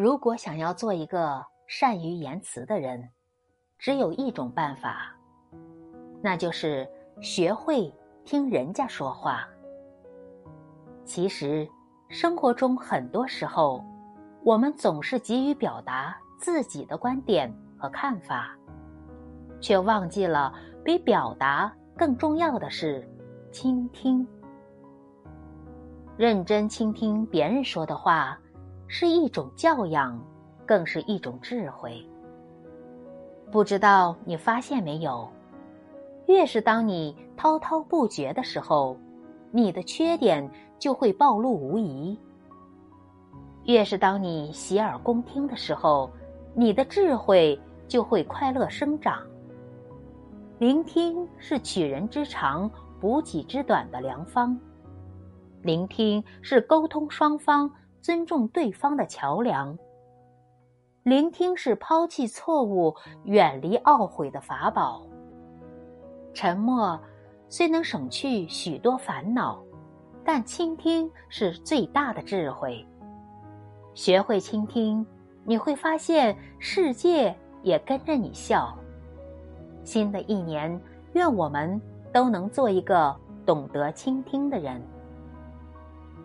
如果想要做一个善于言辞的人，只有一种办法，那就是学会听人家说话。其实，生活中很多时候，我们总是急于表达自己的观点和看法，却忘记了比表达更重要的是倾听。认真倾听别人说的话，是一种教养，更是一种智慧。不知道你发现没有，越是当你滔滔不绝的时候，你的缺点就会暴露无遗；越是当你洗耳恭听的时候，你的智慧就会快乐生长。聆听是取人之长、补己之短的良方。聆听是沟通双方尊重对方的桥梁。聆听是抛弃错误、远离懊悔的法宝。沉默虽能省去许多烦恼，但倾听是最大的智慧。学会倾听，你会发现世界也跟着你笑。新的一年，愿我们都能做一个懂得倾听的人。